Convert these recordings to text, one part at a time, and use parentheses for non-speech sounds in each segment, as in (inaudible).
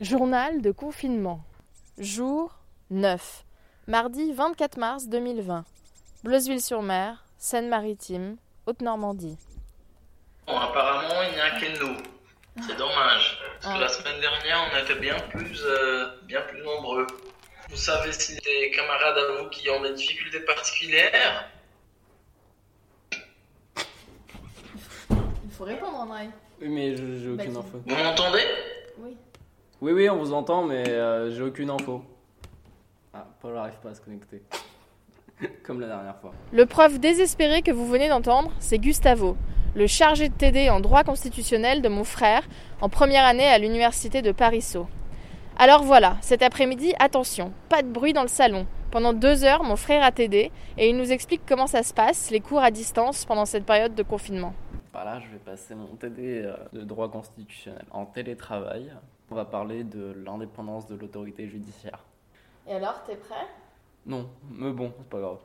Journal de confinement. Jour 9. Mardi 24 mars 2020. Bleuzeville-sur-Mer, Seine-Maritime, Haute-Normandie. Bon, apparemment, il n'y a que nous. C'est dommage. Parce que la semaine dernière, on était bien plus, euh, bien plus nombreux. Vous savez si des camarades à vous qui ont des difficultés particulières? Il faut répondre, André. Oui, mais je- j'ai Bah, aucune info. Vous m'entendez? Oui. Oui, oui, on vous entend, mais euh, j'ai aucune info. Ah, Paul n'arrive pas à se connecter. (laughs) Comme la dernière fois. Le prof désespéré que vous venez d'entendre, c'est Gustavo, le chargé de TD en droit constitutionnel de mon frère en première année à l'université de Paris-Sceaux. Alors voilà, cet après-midi, attention, pas de bruit dans le salon. Pendant deux heures, mon frère a TD et il nous explique comment ça se passe, les cours à distance pendant cette période de confinement. Bah là, je vais passer mon TD euh, de droit constitutionnel en télétravail. On va parler de l'indépendance de l'autorité judiciaire. Et alors, t'es prêt? Non, mais bon, c'est pas grave.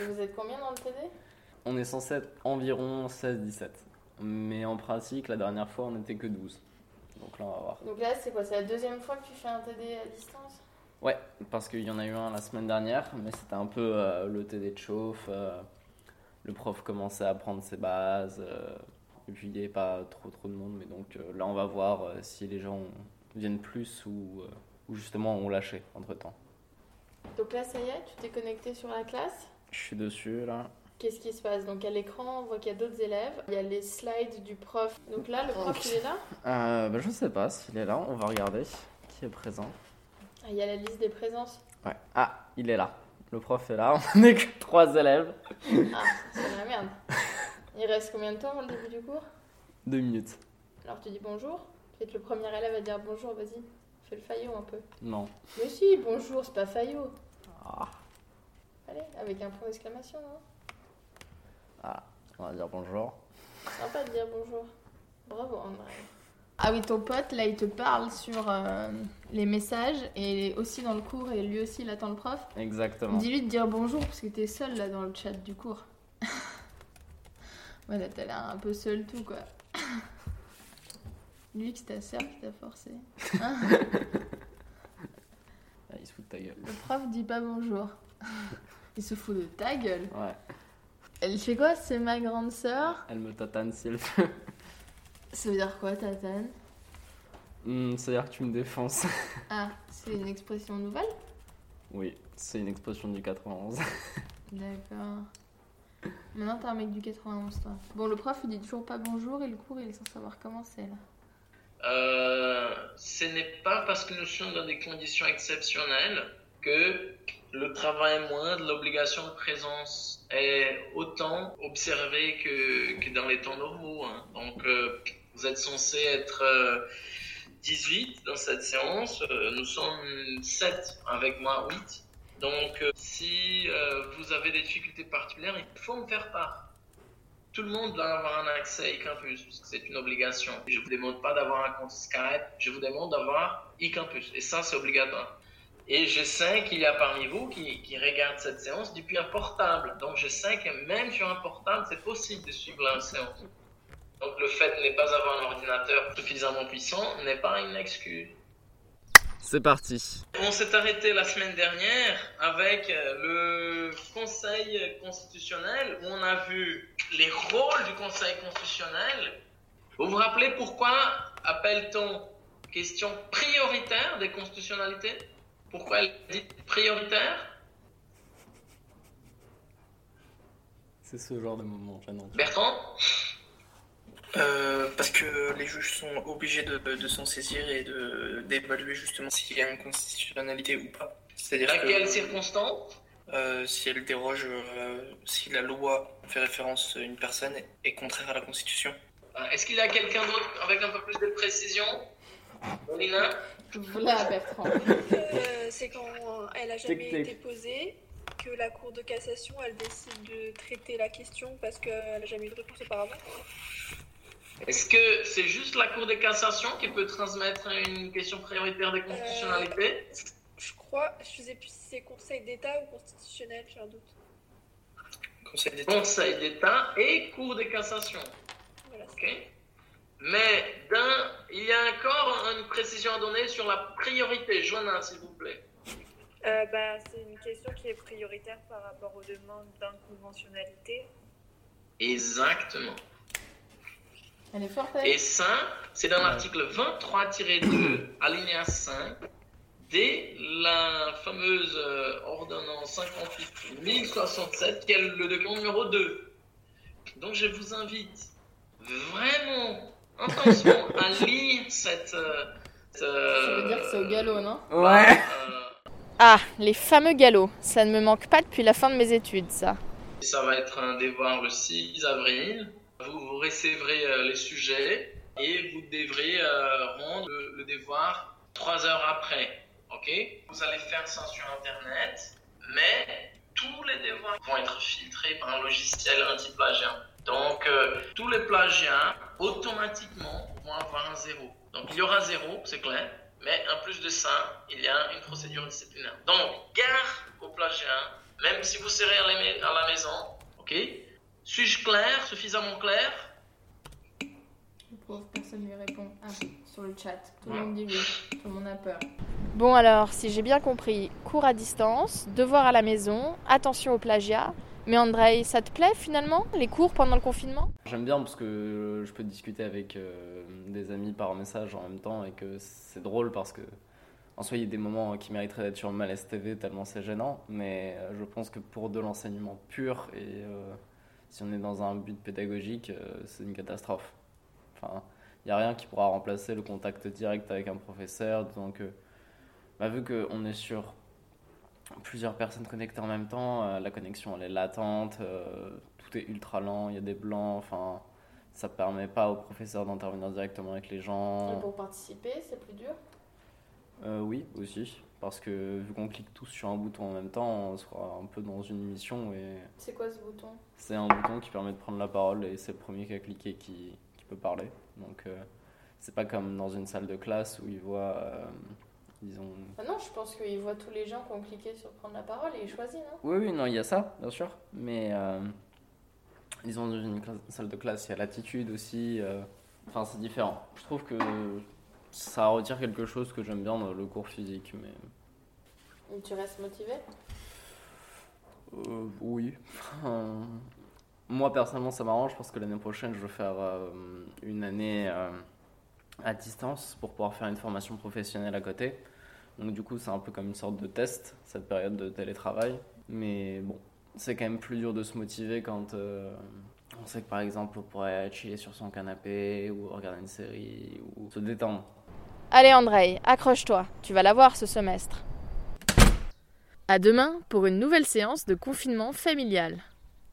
Et vous êtes combien dans le TD On est censé être environ 16-17. Mais en pratique, la dernière fois, on n'était que 12. Donc là, on va voir. Donc là, c'est quoi? C'est la deuxième fois que tu fais un TD à distance? Ouais, parce qu'il y en a eu un la semaine dernière, mais c'était un peu euh, le TD de chauffe. euh, le prof commençait à prendre ses bases. euh, et puis il n'y avait pas trop trop de monde. Mais donc euh, là, on va voir euh, si les gens viennent plus ou, euh, ou justement ont lâché entre temps. Donc là, ça y est, tu t'es connecté sur la classe? Je suis dessus là. Qu'est-ce qui se passe? Donc à l'écran, on voit qu'il y a d'autres élèves. Il y a les slides du prof. Donc là, le prof, Ok. il est là? Euh, bah, je sais pas s'il est là, on va regarder qui est présent. Ah, Il y a la liste des présences. Ouais. Ah, il est là. Le prof est là, (laughs) on n'est que trois élèves. Ah, c'est la merde. (laughs) Il reste combien de temps avant le début du cours? Deux minutes. Alors tu dis bonjour? Peut-être le premier élève va dire bonjour, vas-y. Fais le faillot un peu. Non. Mais si, bonjour, c'est pas faillot. Ah, Allez, avec un point d'exclamation, hein. ah, on va dire bonjour. Sympa de dire bonjour. Bravo, André. Ah oui, ton pote, là, il te parle sur euh, les messages et aussi dans le cours et lui aussi, il attend le prof. Exactement. Dis-lui de dire bonjour parce que t'es seul là dans le chat du cours. Ouais, là, t'as l'air un peu seul tout quoi. (laughs) Lui, que c'est ta sœur qui t'a forcé. Hein (laughs) Ah, il se fout de ta gueule. le prof dit pas bonjour. (laughs) Il se fout de ta gueule. Ouais. Elle fait quoi C'est ma grande sœur? Elle me tatane si elle Ça veut dire quoi, tatane? Hmm, C'est-à-dire que tu me défonces. Ah, c'est une expression nouvelle? Oui, c'est une expression du 91. D'accord. Maintenant, t'es un mec du 91, toi. Bon, le prof, il dit toujours pas bonjour et le cours, il est sans savoir comment c'est là. Euh, ce n'est pas parce que nous sommes dans des conditions exceptionnelles que le travail est moindre, l'obligation de présence est autant observée que, dans les temps normaux. hein. Donc, euh, vous êtes censé être euh, 18 dans cette séance. Euh, nous sommes 7 avec moi, 8. Donc, euh, si euh, vous avez des difficultés particulières, il faut me faire part. Tout le monde doit avoir un accès eCampus, parce c'est une obligation. Je vous demande pas d'avoir un compte Skype, je vous demande d'avoir eCampus. Et ça, c'est obligatoire. Et je sais qu'il y a parmi vous qui, qui regardent cette séance depuis un portable. Donc je sais que même sur un portable, c'est possible de suivre la séance. Donc le fait de ne pas avoir un ordinateur suffisamment puissant n'est pas une excuse. C'est parti. On s'est arrêté la semaine dernière avec euh, le Conseil constitutionnel où on a vu les rôles du Conseil constitutionnel. Vous vous rappelez pourquoi appelle-t-on question prioritaire des constitutionnalités? Pourquoi elle dit prioritaire? C'est ce genre de moment. Bertrand? Euh, parce que les juges sont obligés de, de s'en saisir et de d'évaluer justement s'il y a une constitutionnalité ou pas. C'est-à-dire Dans quelles que circonstances euh, si elle déroge, euh, si la loi fait référence à une personne est contraire à la Constitution. Euh, Est-ce qu'il y a quelqu'un d'autre avec un peu plus de précision? Paulina Voilà, Bertrand. Euh, c'est quand elle a jamais Tic, tic. été posée que la Cour de cassation elle décide de traiter la question parce qu'elle n'a jamais eu de réponse auparavant. Est-ce que c'est juste la Cour de cassation qui peut transmettre une question prioritaire des constitutionnalités Je crois, je sais plus si c'est Conseil d'État ou constitutionnel, j'ai un doute. Conseil d'État. Et Cour de cassation. Voilà. ok Mais d'un, il y a encore une précision à donner sur la priorité. Joanna, s'il vous plaît. Euh, bah, c'est une question qui est prioritaire par rapport aux demandes d'inconventionnalité. Exactement. Elle est forte, Et ça, c'est dans l'article 23-2, alinéa 5, dès la fameuse euh, ordonnance 58 qui est le document numéro 2. Donc je vous invite vraiment intensement (laughs) à lire cette. euh, cette, Ça veut dire que c'est au galop, non? Ouais. euh, Ah, les fameux galops. Ça ne me manque pas depuis la fin de mes études, ça. Ça va être un devoir le 6 avril. Vous, recevrez euh, les sujets et vous devrez euh, rendre le, devoir trois heures après. Ok? Vous allez faire ça sur Internet, mais tous les devoirs vont être filtrés par un logiciel anti-plagiat. Donc, euh, tous les plagiats, automatiquement, vont avoir un zéro. Donc, il y aura zéro, c'est clair. Mais en plus de ça, il y a une procédure disciplinaire. Donc, gare au plagiat, même si vous serez à la maison, ok? Suis-je clair, suffisamment clair? Pauvre personne lui répond. Ah, sur le chat. Tout le monde dit oui. Tout le monde a peur. Bon alors, si j'ai bien compris, cours à distance, devoir à la maison, attention au plagiat. Mais Andrei, ça te plaît finalement, les cours pendant le confinement? J'aime bien parce que je peux discuter avec euh, des amis par message en même temps et que c'est drôle parce que en soi il y a des moments qui mériteraient d'être sur le Malaise TV tellement c'est gênant, mais euh, je pense que pour de l'enseignement pur et euh, si on est dans un but pédagogique, euh, c'est une catastrophe. Enfin, il n'y a rien qui pourra remplacer le contact direct avec un professeur, donc bah, vu qu'on est sur plusieurs personnes connectées en même temps, euh, la connexion elle est latente, euh, tout est ultra lent, il y a des blancs, enfin ça permet pas au professeur d'intervenir directement avec les gens. pour participer, c'est plus dur? Euh, oui, aussi, parce que vu qu'on clique tous sur un bouton en même temps, on sera un peu dans une mission et C'est quoi ce bouton? C'est un bouton qui permet de prendre la parole et c'est le premier qui a cliqué qui, qui peut parler. Donc euh, c'est pas comme dans une salle de classe où ils voient, euh, ils ont Ah non, je pense qu'il voit tous les gens qui ont cliqué sur prendre la parole et il choisit, non? Oui, oui, non, il y a ça, bien sûr. Mais euh, disons, dans une classe- salle de classe, il y a l'attitude aussi. euh, Enfin, c'est différent. Je trouve que ça retire quelque chose que j'aime bien dans le cours physique. Mais Et tu restes motivé? Euh, oui. Moi, personnellement, ça m'arrange parce que l'année prochaine, je veux faire euh, une année euh, à distance pour pouvoir faire une formation professionnelle à côté. Donc, du coup, c'est un peu comme une sorte de test, cette période de télétravail. Mais bon, c'est quand même plus dur de se motiver quand euh, on sait que, par exemple, on pourrait chiller sur son canapé ou regarder une série ou se détendre. Allez Andrei, accroche-toi, tu vas l'avoir ce semestre. À demain pour une nouvelle séance de confinement familial.